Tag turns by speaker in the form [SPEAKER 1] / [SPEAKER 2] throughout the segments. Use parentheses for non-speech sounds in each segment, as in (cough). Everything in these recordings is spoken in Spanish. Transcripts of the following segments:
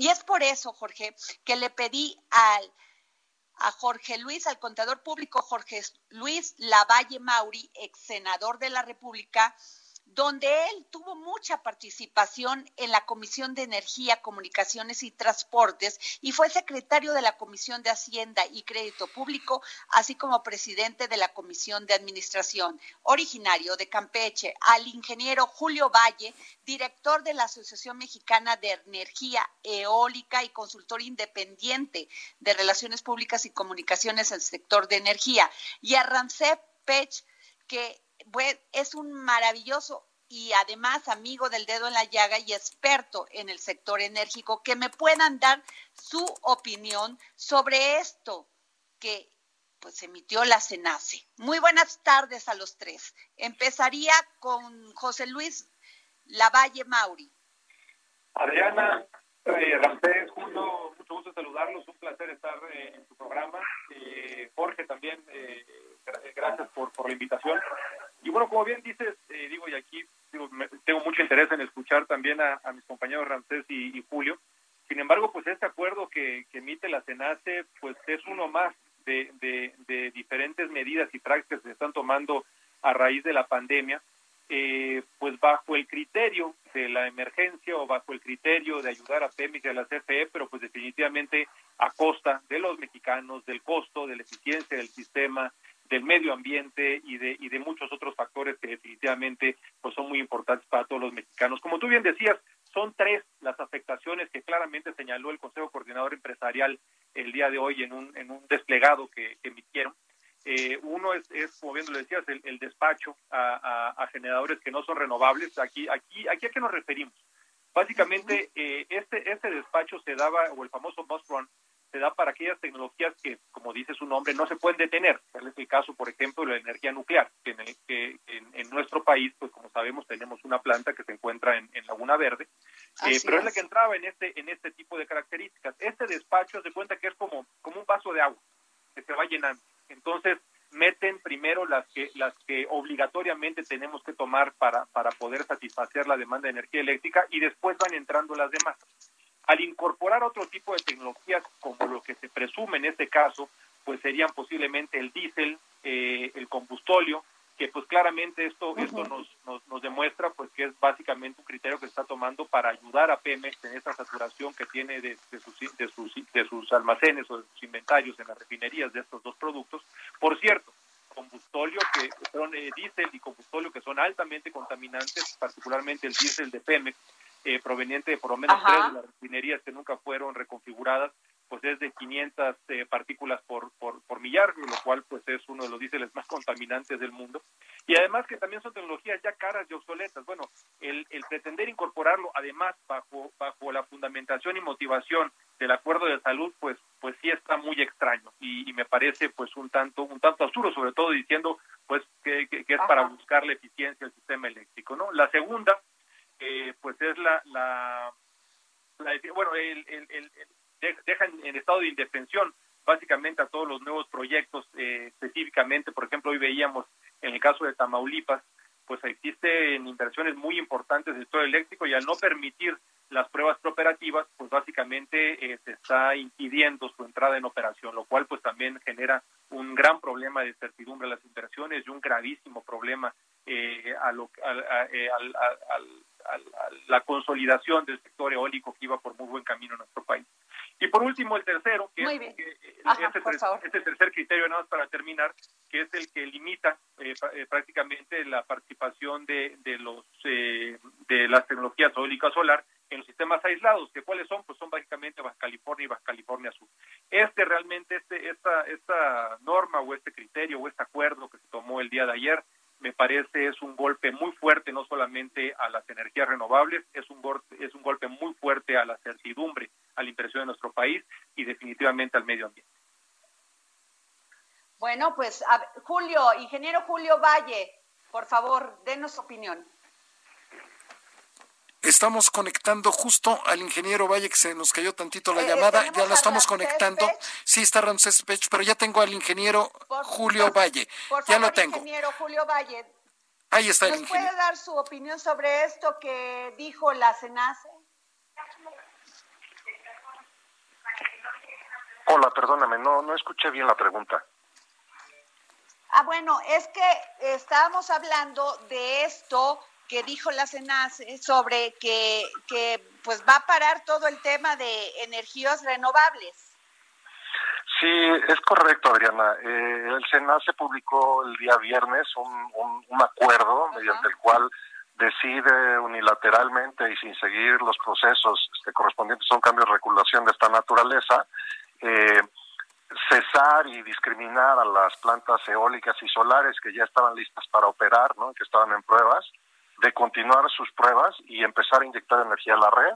[SPEAKER 1] Y es por eso, Jorge, que le pedí al a Jorge Luis, al contador público Jorge Luis Lavalle Mauri, ex senador de la República, donde él tuvo mucha participación en la Comisión de Energía, Comunicaciones y Transportes y fue secretario de la Comisión de Hacienda y Crédito Público, así como presidente de la Comisión de Administración. Originario de Campeche, al ingeniero Julio Valle, director de la Asociación Mexicana de Energía Eólica y consultor independiente de Relaciones Públicas y Comunicaciones en el sector de energía, y a Rancep Pech, que es un maravilloso y además amigo del dedo en la llaga y experto en el sector enérgico, que me puedan dar su opinión sobre esto que pues emitió la CENACE. Muy buenas tardes a los tres. Empezaría con José Luis Lavalle Mauri.
[SPEAKER 2] Adriana, eh, Ramsés, mucho gusto saludarlos, un placer estar eh, en su programa. Eh, Jorge también, eh, gracias por, por la invitación. Y bueno, como bien dices, eh, digo, y aquí tengo mucho interés en escuchar también a, mis compañeros Ramsés y, Julio. Sin embargo, pues este acuerdo que, emite la CENACE, pues es uno más de, de, diferentes medidas y prácticas que se están tomando a raíz de la pandemia, eh, pues bajo el criterio de la emergencia o bajo el criterio de ayudar a Pemex y a la CFE, pero pues definitivamente a costa de los mexicanos, del costo, de la eficiencia del sistema, del medio ambiente y de, y de muchos otros factores que definitivamente pues son muy importantes para todos los mexicanos. Como tú bien decías, son tres las afectaciones que claramente señaló el Consejo Coordinador Empresarial el día de hoy en un, en un desplegado que, emitieron. Eh, uno es, es, como bien lo decías, el, despacho a, a, generadores que no son renovables. Aquí, aquí, aquí a qué nos referimos. Básicamente, eh, este, este despacho se daba, o el famoso bus run, se da para aquellas tecnologías que, como dice su nombre, no se pueden detener. Tal es el caso, por ejemplo, de la energía nuclear, que en, que en, nuestro país, pues como sabemos, tenemos una planta que se encuentra en, Laguna Verde, eh, pero es. la que entraba en este, en este tipo de características. Este despacho se cuenta que es como, como un vaso de agua que se va llenando. Entonces, meten primero las que las que obligatoriamente tenemos que tomar para, para poder satisfacer la demanda de energía eléctrica y después van entrando las demás. Al incorporar otro tipo de tecnologías, como lo que se presume en este caso, pues serían posiblemente el diésel, eh, el combustóleo, que pues claramente esto esto nos, nos, demuestra pues que es básicamente un criterio que se está tomando para ayudar a Pemex en esta saturación que tiene de, sus, de, sus, de sus almacenes o de sus inventarios en las refinerías de estos dos productos. Por cierto, combustóleo que son eh, diésel y combustóleo que son altamente contaminantes, particularmente el diésel de Pemex, eh, proveniente de por lo menos tres de las refinerías que nunca fueron reconfiguradas, pues es de 500 eh, partículas por, por, por, millar, lo cual pues es uno de los diéseles más contaminantes del mundo. Y además que también son tecnologías ya caras y obsoletas. Bueno, el, el pretender incorporarlo además bajo, bajo la fundamentación y motivación del acuerdo de salud, pues, pues sí está muy extraño y, me parece pues un tanto, un tanto absurdo, sobre todo diciendo pues que, que, es para buscar la eficiencia del sistema eléctrico, ¿no? La segunda, eh, pues es la, la, bueno, el, el, dejan en estado de indefensión básicamente a todos los nuevos proyectos, eh, específicamente, por ejemplo, hoy veíamos en el caso de Tamaulipas, pues existen inversiones muy importantes del sector eléctrico y al no permitir las pruebas preoperativas, pues básicamente eh, se está impidiendo su entrada en operación, lo cual pues también genera un gran problema de incertidumbre a las inversiones y un gravísimo problema eh, a lo, eh, al, la consolidación del sector eólico que iba por muy buen camino en nuestro país. Y por último, el tercero, que es eh, este, este, tercer criterio, nada más para terminar, que es el que limita eh, eh, prácticamente la participación de, de los de las tecnologías eólicas solar en los sistemas aislados, que cuáles son, pues son básicamente Baja California y Baja California Sur. Este realmente, este, esta, esta norma o este criterio o este acuerdo que se tomó el día de ayer, me parece es un golpe muy fuerte no solamente a las energías renovables, es un golpe, es un golpe muy fuerte a la certidumbre, a la inversión de nuestro país y definitivamente al medio ambiente.
[SPEAKER 1] Bueno, pues Julio, ingeniero Julio Valle, por favor, denos opinión.
[SPEAKER 3] Estamos conectando justo al ingeniero Valle, que se nos cayó tantito la eh, llamada. Ya lo estamos conectando. Sí, está Ramsés Pech, pero ya tengo al ingeniero Julio Valle. ya lo tengo.
[SPEAKER 1] Ingeniero Julio Valle.
[SPEAKER 3] Ahí está
[SPEAKER 1] el ingeniero. puede dar su opinión sobre esto que dijo la CENACE?
[SPEAKER 4] Hola, perdóname, no, no escuché bien la pregunta.
[SPEAKER 1] Ah, bueno, es que estábamos hablando de esto que dijo la CENACE sobre que, que pues va a parar todo el tema de energías renovables.
[SPEAKER 4] Sí, es correcto, Adriana. Eh, el SENACE publicó el día viernes un, un, acuerdo mediante el cual decide unilateralmente y sin seguir los procesos este, correspondientes a un cambio de regulación de esta naturaleza, eh, cesar y discriminar a las plantas eólicas y solares que ya estaban listas para operar, ¿no? que estaban en pruebas, de continuar sus pruebas y empezar a inyectar energía a la red,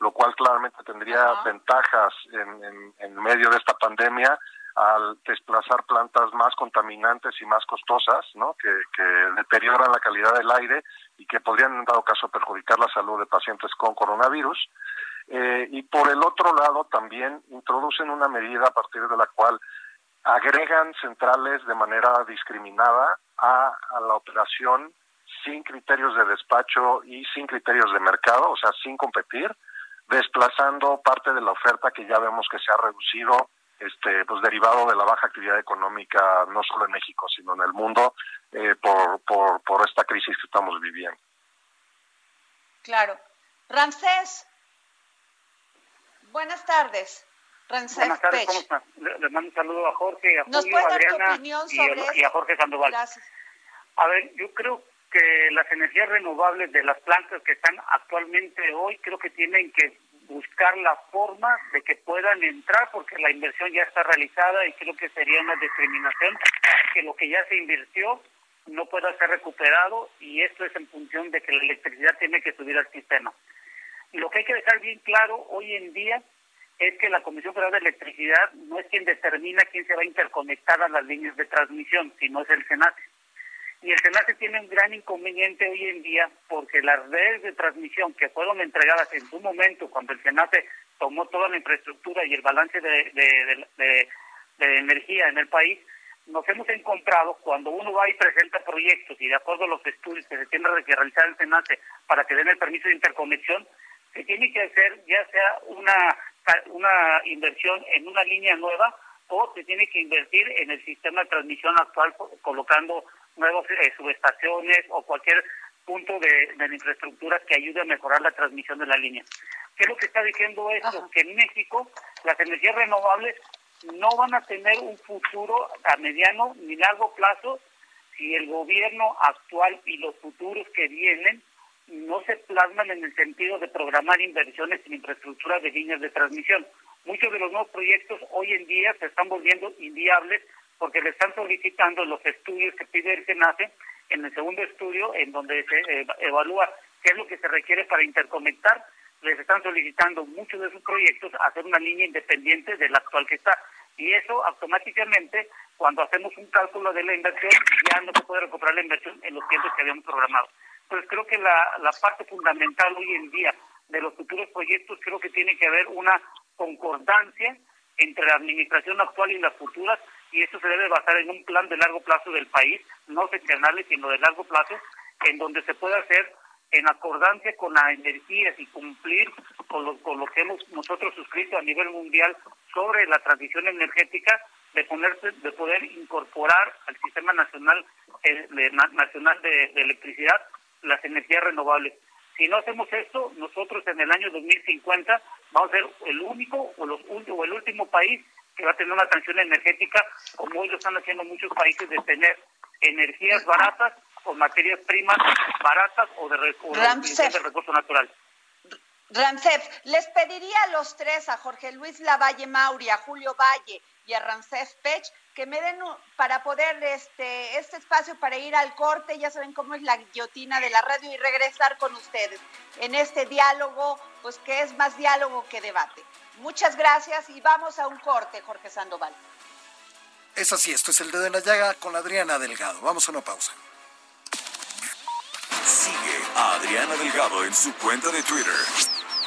[SPEAKER 4] lo cual claramente tendría ventajas en, en, medio de esta pandemia al desplazar plantas más contaminantes y más costosas, ¿no? que, que deterioran la calidad del aire y que podrían en dado caso perjudicar la salud de pacientes con coronavirus. Eh, y por el otro lado también introducen una medida a partir de la cual agregan centrales de manera discriminada a, a la operación sin criterios de despacho y sin criterios de mercado, o sea, sin competir, desplazando parte de la oferta que ya vemos que se ha reducido, este, pues derivado de la baja actividad económica, no solo en México, sino en el mundo, eh, por, por, por esta crisis que estamos viviendo.
[SPEAKER 1] Claro. Ramsés, buenas tardes. Ramsés
[SPEAKER 5] buenas tardes, ¿cómo están? Les mando un saludo a Jorge, a Julio, a Adriana y, y, a Jorge Sandoval. Gracias. A ver, yo creo que las energías renovables de las plantas que están actualmente hoy creo que tienen que buscar la forma de que puedan entrar porque la inversión ya está realizada y creo que sería una discriminación que lo que ya se invirtió no pueda ser recuperado y esto es en función de que la electricidad tiene que subir al sistema. Lo que hay que dejar bien claro hoy en día es que la Comisión Federal de Electricidad no es quien determina quién se va a interconectar a las líneas de transmisión, sino es el SENACE. Y el SENACE tiene un gran inconveniente hoy en día porque las redes de transmisión que fueron entregadas en su momento, cuando el SENACE tomó toda la infraestructura y el balance de, energía en el país, nos hemos encontrado cuando uno va y presenta proyectos y de acuerdo a los estudios que se tiene que realizar el SENACE para que den el permiso de interconexión, se tiene que hacer ya sea una, una inversión en una línea nueva o se tiene que invertir en el sistema de transmisión actual colocando nuevas eh, subestaciones o cualquier punto de, la infraestructura que ayude a mejorar la transmisión de la línea. ¿Qué es lo que está diciendo esto? Que en México las energías renovables no van a tener un futuro a mediano ni largo plazo si el gobierno actual y los futuros que vienen no se plasman en el sentido de programar inversiones en infraestructura de líneas de transmisión. Muchos de los nuevos proyectos hoy en día se están volviendo inviables porque le están solicitando los estudios que pide el SENACE en el segundo estudio, en donde se eh, evalúa qué es lo que se requiere para interconectar, les están solicitando muchos de sus proyectos hacer una línea independiente de la actual que está. Y eso automáticamente, cuando hacemos un cálculo de la inversión, ya no se puede recuperar la inversión en los tiempos que habíamos programado. Pues creo que la parte fundamental hoy en día de los futuros proyectos, creo que tiene que haber una concordancia entre la administración actual y las futuras y eso se debe basar en un plan de largo plazo del país, no seccionales, sino de largo plazo, en donde se pueda hacer en acordancia con las energías y cumplir con lo, con lo que hemos nosotros suscrito a nivel mundial sobre la transición energética, de ponerse, de poder incorporar al sistema nacional eh, nacional de, electricidad las energías renovables. Si no hacemos esto, nosotros en el año 2050 vamos a ser el único o, los, o el último país que va a tener una transición energética, como hoy lo están haciendo muchos países, de tener energías baratas o materias primas baratas o de, recursos naturales.
[SPEAKER 1] Rancef, les pediría a los tres, a Jorge Luis Lavalle Mauri, a Julio Valle y a Rancef Pech, que me den para poder este, este espacio para ir al corte, ya saben cómo es la guillotina de la radio y regresar con ustedes en este diálogo, pues que es más diálogo que debate. Muchas gracias y vamos a un corte, Jorge Sandoval.
[SPEAKER 3] Es así, esto es el dedo en la llaga con Adriana Delgado. Vamos a una pausa.
[SPEAKER 6] Sigue a Adriana Delgado en su cuenta de Twitter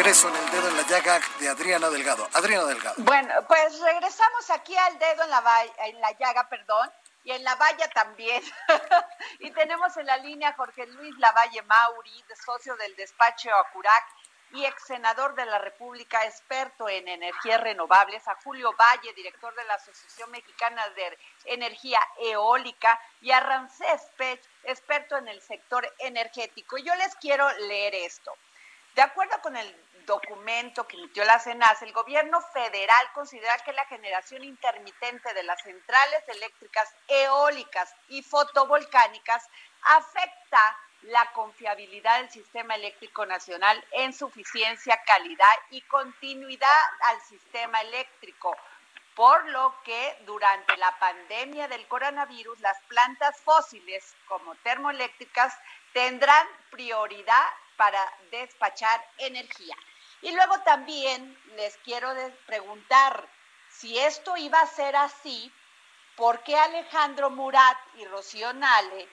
[SPEAKER 3] Regreso en el dedo en la llaga de Adriana Delgado. Adriana Delgado.
[SPEAKER 1] Bueno, pues regresamos aquí al dedo en la, en la llaga, perdón, y en la valla también. (laughs) y tenemos en la línea Jorge Luis Lavalle Mauri, socio del despacho Acurac y ex senador de la República, experto en energías renovables, a Julio Valle, director de la Asociación Mexicana de Energía Eólica, y a Rancés Pech, experto en el sector energético. Yo les quiero leer esto. De acuerdo con el documento que emitió la CENAS, el gobierno federal considera que la generación intermitente de las centrales eléctricas eólicas y fotovolcánicas afecta la confiabilidad del sistema eléctrico nacional en suficiencia, calidad y continuidad al sistema eléctrico, por lo que durante la pandemia del coronavirus las plantas fósiles como termoeléctricas tendrán prioridad para despachar energía. Y luego también les quiero preguntar si esto iba a ser así, ¿por qué Alejandro Murat y Rocío Nale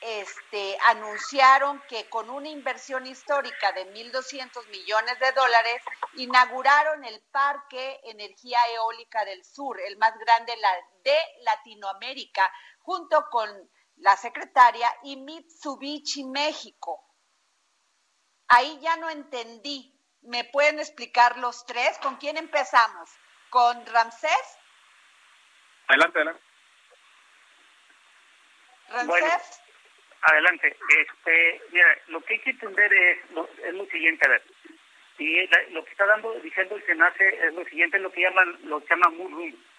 [SPEAKER 1] este, anunciaron que con una inversión histórica de 1.200 millones de dólares inauguraron el Parque Energía Eólica del Sur, el más grande de Latinoamérica, junto con la secretaria y Mitsubishi México? Ahí ya no entendí ¿Me pueden explicar los tres? ¿Con quién empezamos? ¿Con Ramsés?
[SPEAKER 2] Adelante, adelante.
[SPEAKER 5] ¿Ramsés? adelante. Este, mira, lo que hay que entender es lo, es lo siguiente, a ver. Y lo que está dando, diciendo el SENACE es lo siguiente, lo que llaman, lo que llaman Moon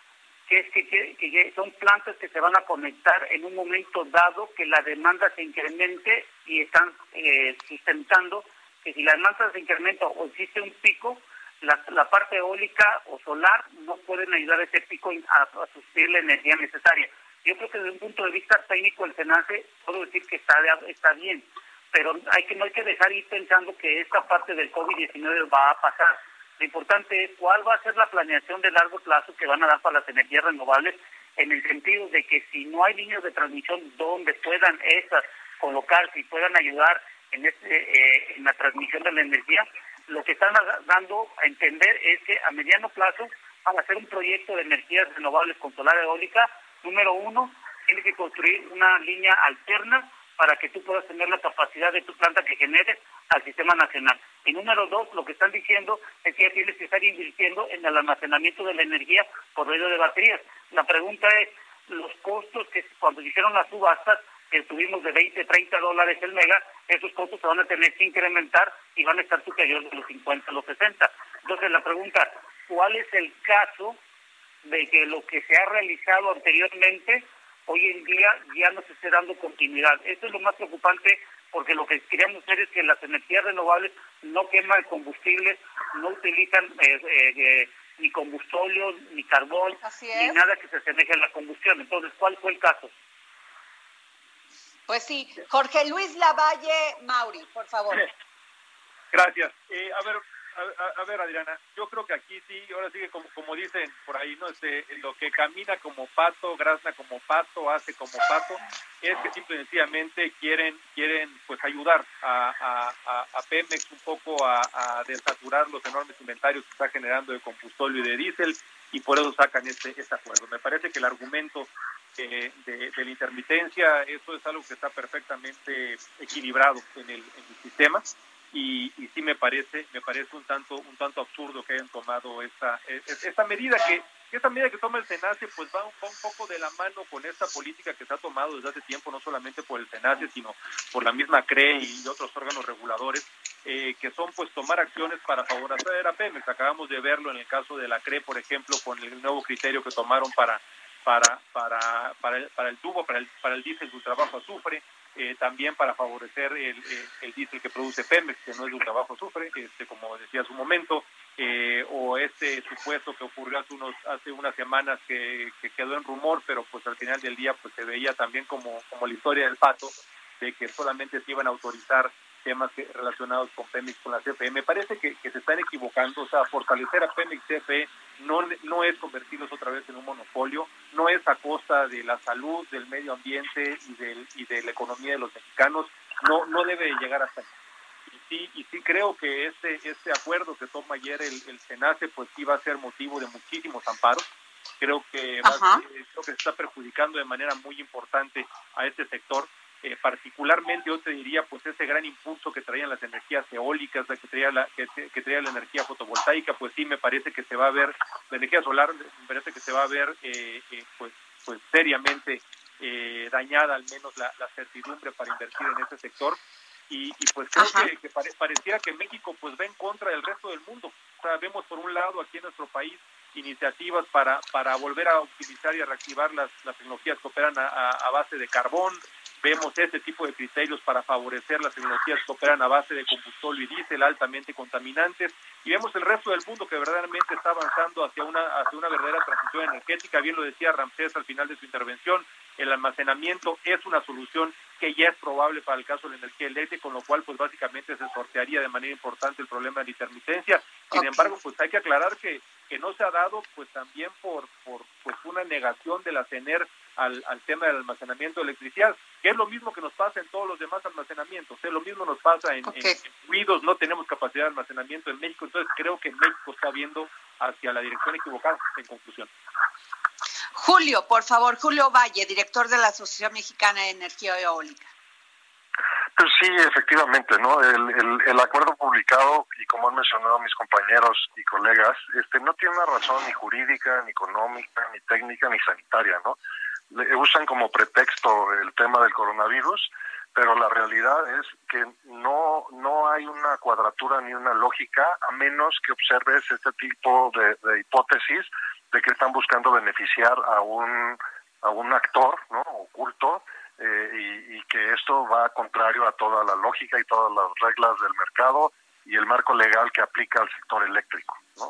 [SPEAKER 5] que es que, que, son plantas que se van a conectar en un momento dado que la demanda se incremente y están eh, sustentando que si la demanda se incrementa o existe un pico, la, parte eólica o solar no pueden ayudar a ese pico a, a la energía necesaria. Yo creo que desde un punto de vista técnico el SENACE puedo decir que está, está bien, pero hay que no hay que dejar ir pensando que esta parte del COVID-19 va a pasar. Lo importante es cuál va a ser la planeación de largo plazo que van a dar para las energías renovables en el sentido de que si no hay líneas de transmisión donde puedan esas colocarse y puedan ayudar en, este, eh, en la transmisión de la energía, lo que están dando a entender es que a mediano plazo, para hacer un proyecto de energías renovables con solar eólica, número uno, tiene que construir una línea alterna para que tú puedas tener la capacidad de tu planta que genere al sistema nacional. Y número dos, lo que están diciendo es que ya tienes que estar invirtiendo en el almacenamiento de la energía por medio de baterías. La pregunta es, los costos que cuando hicieron las subastas que tuvimos de 20, 30 dólares el mega, esos costos se van a tener que incrementar y van a estar superiores de los 50 a los 60. Entonces la pregunta, ¿cuál es el caso de que lo que se ha realizado anteriormente hoy en día ya no se esté dando continuidad? Esto es lo más preocupante porque lo que queríamos ver es que las energías renovables no queman combustibles, no utilizan eh, eh, eh, ni combustible, ni carbón, ni nada que se asemeje a la combustión. Entonces, ¿cuál fue el caso?
[SPEAKER 1] Pues sí, Jorge Luis Lavalle Mauri, por favor. (laughs)
[SPEAKER 2] Gracias. Eh, a ver, a, ver, Adriana, yo creo que aquí sí, ahora sí que como, dicen por ahí, ¿no? Este, lo que camina como pato, grazna como pato, hace como pato, es que simple y sencillamente quieren, quieren pues ayudar a, a, Pemex un poco a, desaturar los enormes inventarios que está generando de combustible y de diésel y por eso sacan este, este acuerdo. Me parece que el argumento de, la intermitencia, eso es algo que está perfectamente equilibrado en el, sistema. y, y sí me parece me parece un tanto un tanto absurdo que hayan tomado esta e, e, esta medida que esta medida que toma el SENACE pues va un, poco de la mano con esta política que se ha tomado desde hace tiempo, no solamente por el SENACE, sino por la misma CRE y otros órganos reguladores, eh, que son pues tomar acciones para favorecer a Pemex. Acabamos de verlo en el caso de la CRE, por ejemplo, con el nuevo criterio que tomaron para para para para el, para el tubo, para el para el diésel de trabajo azufre, eh, también para favorecer el, el, diésel que produce Pemex, que no es de un trabajo azufre, este, como decía hace un momento, eh, o este supuesto que ocurrió hace unos hace unas semanas que, quedó en rumor, pero pues al final del día pues se veía también como, como la historia del pato, de que solamente se iban a autorizar temas relacionados con Pemex, con la CFE. Me parece que, se están equivocando, o sea, fortalecer a Pemex CFE no, no es convertirlos otra vez en un monopolio, no es a costa de la salud, del medio ambiente y, del, y de la economía de los mexicanos, no, no debe llegar hasta ahí. Y sí, y sí creo que este, este acuerdo que toma ayer el, el SENACE, pues sí va a ser motivo de muchísimos amparos. Creo que, creo que se está perjudicando de manera muy importante a este sector eh, particularmente yo te diría pues ese gran impulso que traían las energías eólicas, que traía la, que, traía la energía fotovoltaica, pues sí me parece que se va a ver, la energía solar me parece que se va a ver eh, eh, pues, pues seriamente dañada al menos la, certidumbre para invertir en ese sector. Y, pues creo que, pareciera que México pues va en contra del resto del mundo. O sea, vemos por un lado aquí en nuestro país iniciativas para, para volver a utilizar y a reactivar las, las tecnologías que operan a base de carbón, Vemos este tipo de criterios para favorecer las tecnologías que operan a base de combustible y diésel altamente contaminantes y vemos el resto del mundo que verdaderamente está avanzando hacia una hacia una verdadera transición energética. Bien lo decía Ramsés al final de su intervención, el almacenamiento es una solución que ya es probable para el caso de la energía eléctrica, con lo cual pues básicamente se sortearía de manera importante el problema de la intermitencia. Sin embargo, pues hay que aclarar que, que no se ha dado pues también por, por pues una negación de la CENER al, al tema del almacenamiento de electricidad, que es lo mismo que nos pasa en todos los demás almacenamientos, ¿eh? lo mismo nos pasa en, ruidos, no tenemos capacidad de almacenamiento en México, entonces creo que México está viendo hacia la dirección equivocada, en conclusión.
[SPEAKER 1] Julio, por favor, Julio Valle, director de la Asociación Mexicana de Energía Eólica.
[SPEAKER 4] Pues sí, efectivamente, ¿no? El, acuerdo publicado, y como han mencionado mis compañeros y colegas, este no tiene una razón ni jurídica, ni económica, ni técnica, ni sanitaria, ¿no? usan como pretexto el tema del coronavirus, pero la realidad es que no, no hay una cuadratura ni una lógica a menos que observes este tipo de, hipótesis de que están buscando beneficiar a un, a un actor ¿no? oculto eh, y, y, que esto va contrario a toda la lógica y todas las reglas del mercado y el marco legal que aplica al sector eléctrico. ¿no?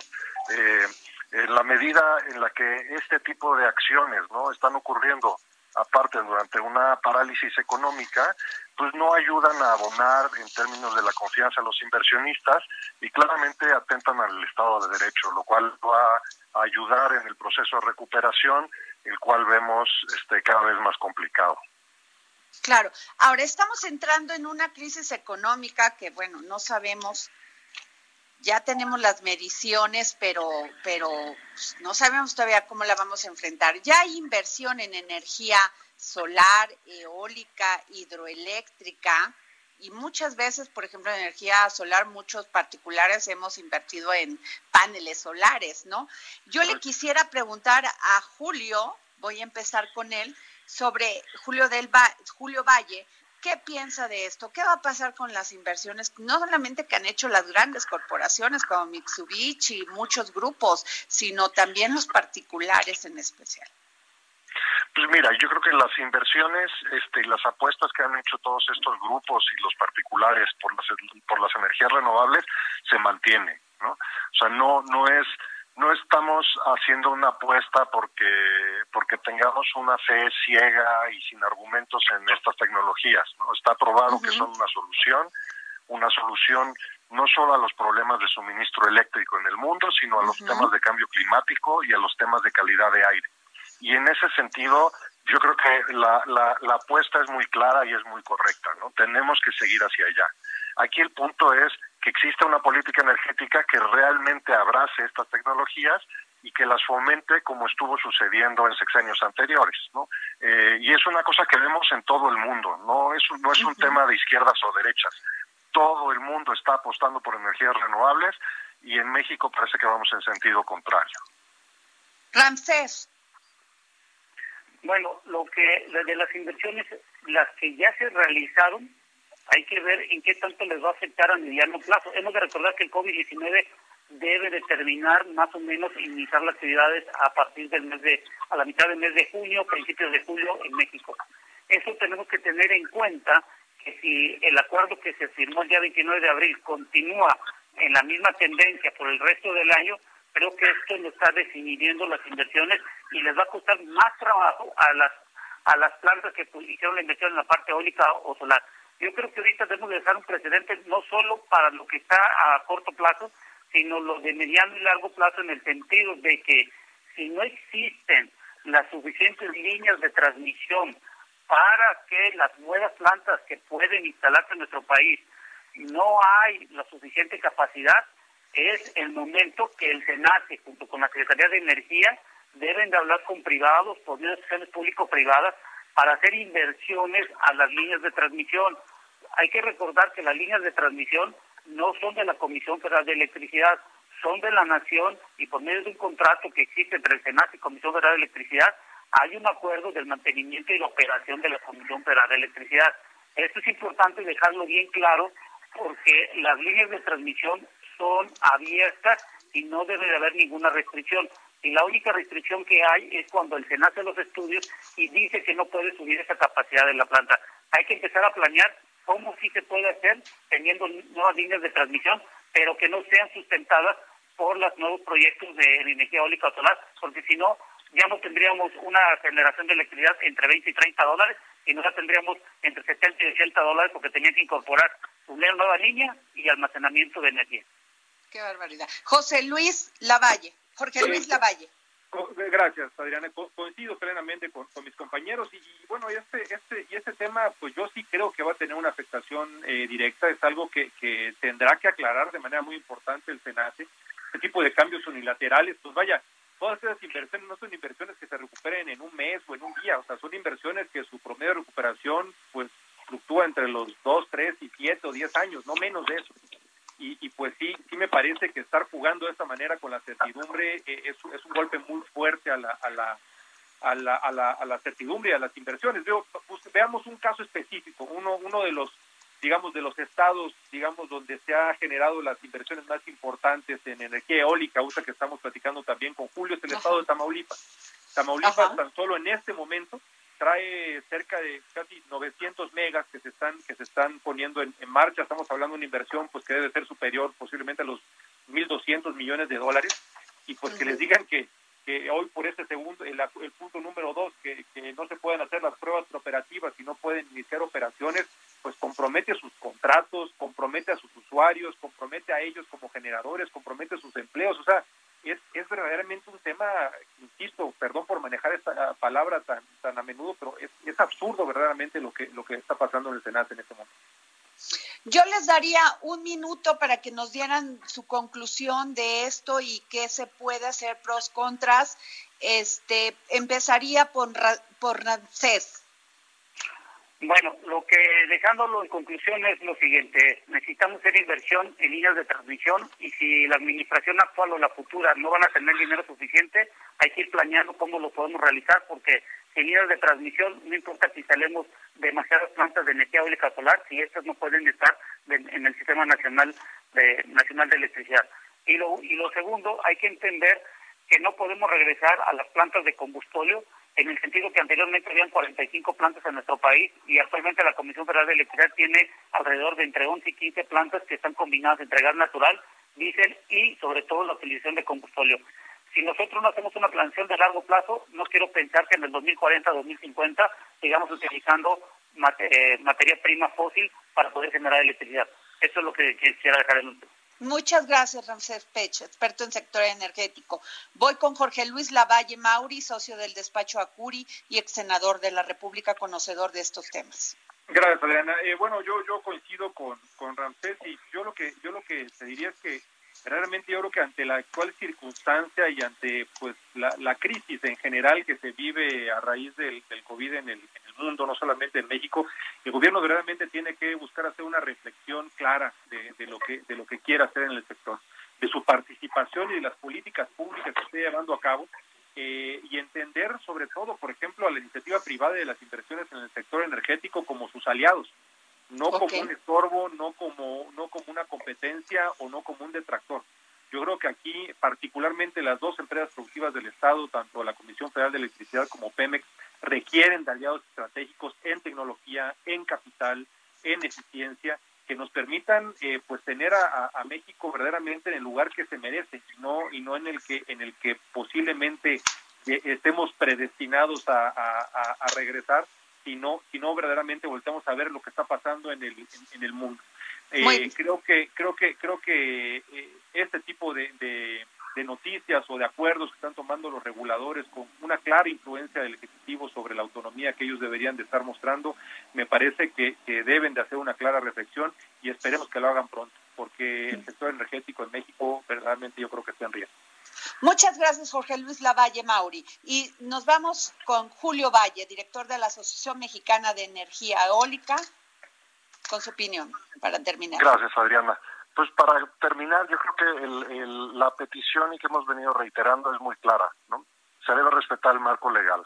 [SPEAKER 4] Eh, en la medida en la que este tipo de acciones no están ocurriendo aparte durante una parálisis económica, pues no ayudan a abonar en términos de la confianza a los inversionistas y claramente atentan al Estado de Derecho, lo cual va ayudar en el proceso de recuperación, el cual vemos este cada vez más complicado.
[SPEAKER 1] Claro, ahora estamos entrando en una crisis económica que, bueno, no sabemos ya tenemos las mediciones, pero, pero pues, no sabemos todavía cómo la vamos a enfrentar. Ya hay inversión en energía solar, eólica, hidroeléctrica, y muchas veces, por ejemplo, en energía solar, muchos particulares hemos invertido en paneles solares, ¿no? Yo le quisiera preguntar a Julio, voy a empezar con él, sobre Julio, del Julio Valle, ¿Qué piensa de esto? ¿Qué va a pasar con las inversiones, no solamente que han hecho las grandes corporaciones como Mitsubishi y muchos grupos, sino también los particulares en especial?
[SPEAKER 4] Pues mira, yo creo que las inversiones este, y las apuestas que han hecho todos estos grupos y los particulares por las, por las energías renovables se mantienen, ¿no? O sea, no, no es no estamos haciendo una apuesta porque porque tengamos una fe ciega y sin argumentos en estas tecnologías. ¿no? Está probado que son una solución, una solución no solo a los problemas de suministro eléctrico en el mundo, sino a los temas de cambio climático y a los temas de calidad de aire. Y en ese sentido, yo creo que la, la, la apuesta es muy clara y es muy correcta. ¿no? Tenemos que seguir hacia allá. Aquí el punto es que exista una política energética que realmente abrace estas tecnologías y que las fomente como estuvo sucediendo en sexenios anteriores, ¿no? Eh, y es una cosa que vemos en todo el mundo, no es no es un tema de izquierdas o derechas, todo el mundo está apostando por energías renovables y en México parece que vamos en sentido contrario.
[SPEAKER 1] Ramsés.
[SPEAKER 5] Bueno, lo que de las inversiones, las que ya se realizaron, hay que ver en qué tanto les va a afectar a mediano plazo. Hemos de recordar que el COVID-19 debe de terminar más o menos iniciar las actividades a partir del mes de, a la mitad del mes de junio, principios de julio en México. Eso tenemos que tener en cuenta que si el acuerdo que se firmó el día 29 de abril continúa en la misma tendencia por el resto del año, creo que esto nos está definiendo las inversiones y les va a costar más trabajo a las a las plantas que hicieron la inversión en la parte eólica o solar. Yo creo que ahorita debemos dejar un precedente no solo para lo que está a corto plazo, sino lo de mediano y largo plazo en el sentido de que si no existen las suficientes líneas de transmisión para que las nuevas plantas que pueden instalarse en nuestro país no hay la suficiente capacidad, es el momento que el SENACE, junto con la Secretaría de Energía, deben de hablar con privados, por medio de público-privadas, para hacer inversiones a las líneas de transmisión. Hay que recordar que las líneas de transmisión no son de la Comisión Federal de Electricidad, son de la Nación y por medio de un contrato que existe entre el SENACE y Comisión Federal de Electricidad, hay un acuerdo del mantenimiento y la operación de la Comisión Federal de Electricidad. Esto es importante dejarlo bien claro porque las líneas de transmisión son abiertas y no debe de haber ninguna restricción. Y la única restricción que hay es cuando el Senado hace los estudios y dice que no puede subir esa capacidad de la planta. Hay que empezar a planear cómo sí se puede hacer teniendo nuevas líneas de transmisión, pero que no sean sustentadas por los nuevos proyectos de energía eólica o solar, porque si no, ya no tendríamos una generación de electricidad entre 20 y 30 dólares y no la tendríamos entre 70 y 80 dólares porque tenía que incorporar una nueva línea y almacenamiento de energía.
[SPEAKER 1] Qué barbaridad. José Luis Lavalle. Jorge Luis Lavalle.
[SPEAKER 2] Gracias, Adriana. coincido plenamente con, mis compañeros y, bueno, este, este, y este tema, pues yo sí creo que va a tener una afectación eh, directa. Es algo que, que tendrá que aclarar de manera muy importante el SENACE. Este tipo de cambios unilaterales, pues vaya, todas esas inversiones no son inversiones que se recuperen en un mes o en un día, o sea, son inversiones que su promedio de recuperación, pues fluctúa entre los dos, tres y siete o diez años, no menos de eso y, pues sí, sí me parece que estar jugando de esta manera con la certidumbre eh, es, es, un golpe muy fuerte a la, a la, a la, a la, a la certidumbre y a las inversiones. Veo, pues, veamos un caso específico, uno, uno de los digamos, de los estados, digamos, donde se ha generado las inversiones más importantes en energía eólica, usa que estamos platicando también con Julio, es el estado de Tamaulipas. Tamaulipas tan solo en este momento trae cerca de casi 900 megas que se están que se están poniendo en, marcha. Estamos hablando de una inversión pues que debe ser superior posiblemente a los 1.200 millones de dólares. Y pues que les digan que, que hoy por este segundo, el, el punto número dos, que, que, no se pueden hacer las pruebas operativas y no pueden iniciar operaciones, pues compromete sus contratos, compromete a sus usuarios, compromete a ellos como generadores, compromete sus empleos, o sea, es, es verdaderamente un tema, insisto, perdón por manejar esta palabra tan, tan a menudo, pero es, es absurdo verdaderamente lo que, lo que está pasando en el Senado en este momento.
[SPEAKER 1] Yo les daría un minuto para que nos dieran su conclusión de esto y qué se puede hacer pros contras. Este empezaría por por Rancés.
[SPEAKER 5] Bueno, lo que dejándolo en conclusión es lo siguiente, necesitamos hacer inversión en líneas de transmisión y si la administración actual o la futura no van a tener dinero suficiente, hay que ir planeando cómo lo podemos realizar porque en líneas de transmisión no importa si salemos demasiadas plantas de energía eólica solar, si estas no pueden estar en el sistema nacional de nacional de electricidad. Y lo y lo segundo, hay que entender que no podemos regresar a las plantas de combustóleo en el sentido que anteriormente habían 45 plantas en nuestro país y actualmente la Comisión Federal de Electricidad tiene alrededor de entre 11 y 15 plantas que están combinadas entre gas natural, diésel y sobre todo la utilización de combustóleo. Si nosotros no hacemos una planeación de largo plazo, no quiero pensar que en el 2040-2050 sigamos utilizando eh, materia prima fósil para poder generar electricidad. Eso es lo que quisiera dejar en
[SPEAKER 1] Muchas gracias, Ramsés Pech, experto en sector energético. Voy con Jorge Luis Lavalle Mauri, socio del despacho Acuri y ex senador de la República, conocedor de estos temas.
[SPEAKER 2] Gracias, Adriana. Eh, bueno, yo yo coincido con, con Ramsés y yo lo que yo lo que te diría es que Verdaderamente yo creo que ante la actual circunstancia y ante pues la, crisis en general que se vive a raíz del, del COVID en el, en el, mundo, no solamente en México, el gobierno verdaderamente tiene que buscar hacer una reflexión clara de, de lo que de lo que quiere hacer en el sector, de su participación y de las políticas públicas que esté llevando a cabo eh, y entender sobre todo, por ejemplo, a la iniciativa privada de las inversiones en el sector energético como sus aliados, no como un estorbo, no como, no como una competencia o no como un detractor. Yo creo que aquí, particularmente las dos empresas productivas del Estado, tanto la Comisión Federal de Electricidad como Pemex, requieren de aliados estratégicos en tecnología, en capital, en eficiencia, que nos permitan eh, pues tener a, México verdaderamente en el lugar que se merece y no y no en el que en el que posiblemente eh, estemos predestinados a, regresar si no si no verdaderamente volteamos a ver lo que está pasando en el en, el mundo. Eh, creo que creo que creo que este tipo de de noticias o de acuerdos que están tomando los reguladores con una clara influencia del Ejecutivo sobre la autonomía que ellos deberían de estar mostrando, me parece que, deben de hacer una clara reflexión y esperemos que lo hagan pronto, porque el sector energético en México verdaderamente yo creo que está en riesgo.
[SPEAKER 1] Muchas gracias, Jorge Luis Lavalle Mauri. Y nos vamos con Julio Valle, director de la Asociación Mexicana de Energía Eólica, con su opinión, para terminar.
[SPEAKER 4] Gracias, Adriana. Pues para terminar, yo creo que la petición y que hemos venido reiterando es muy clara, ¿no? Se debe respetar el marco legal,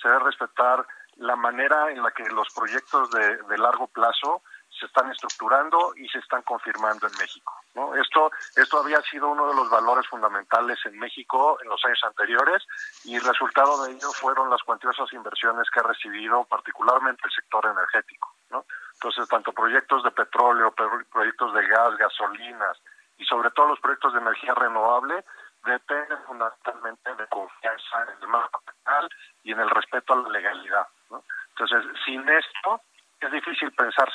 [SPEAKER 4] se debe respetar la manera en la que los proyectos de, largo plazo se están estructurando y se están confirmando en México. ¿no? Esto, esto había sido uno de los valores fundamentales en México en los años anteriores y el resultado de ello fueron las cuantiosas inversiones que ha recibido particularmente el sector energético. ¿no? Entonces, tanto proyectos de petróleo, proyectos de gas, gasolinas y sobre todo los proyectos de energía renovable dependen fundamentalmente de confianza en el penal y en el respeto a la legalidad. Entonces, sin esto es difícil pensar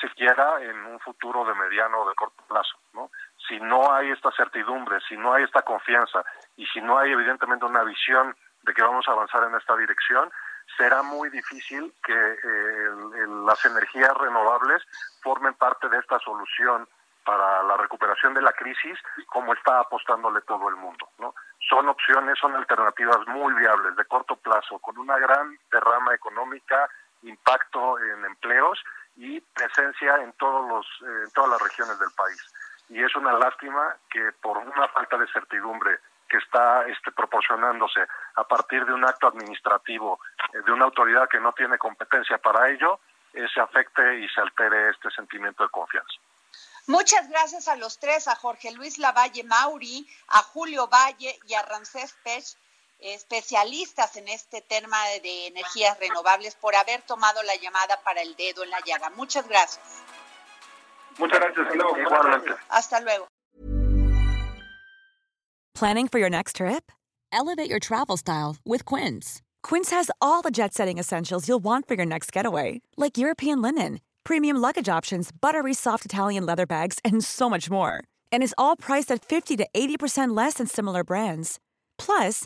[SPEAKER 4] en un futuro de mediano o de corto plazo. ¿no? Si no hay esta certidumbre, si no hay esta confianza y si no hay evidentemente una visión de que vamos a avanzar en esta dirección, será muy difícil que eh, las energías renovables formen parte de esta solución para la recuperación de la crisis como está apostándole todo el mundo. ¿no? Son opciones, son alternativas muy viables de corto plazo, con una gran derrama económica, impacto en empleos presencia en, todos los, eh, en todas las regiones del país. Y es una lástima que por una falta de certidumbre que está este, proporcionándose a partir de un acto administrativo eh, de una autoridad que no tiene competencia para ello, eh, se afecte y se altere este sentimiento de confianza.
[SPEAKER 1] Muchas gracias a los tres, a Jorge Luis Lavalle Mauri, a Julio Valle y a Ramsés Pech, especialistas en este tema de energías renovables, por haber tomado la llamada para el dedo en la llaga. Muchas gracias.
[SPEAKER 2] Muchas gracias.
[SPEAKER 1] Hasta luego.
[SPEAKER 7] Planning for your next trip? Elevate your travel style with Quince. Quince has all the jet setting essentials you'll want for your next getaway, like European linen, premium luggage options, buttery soft Italian leather bags, and so much more. And is all priced at 50 to 80% less than similar brands. Plus,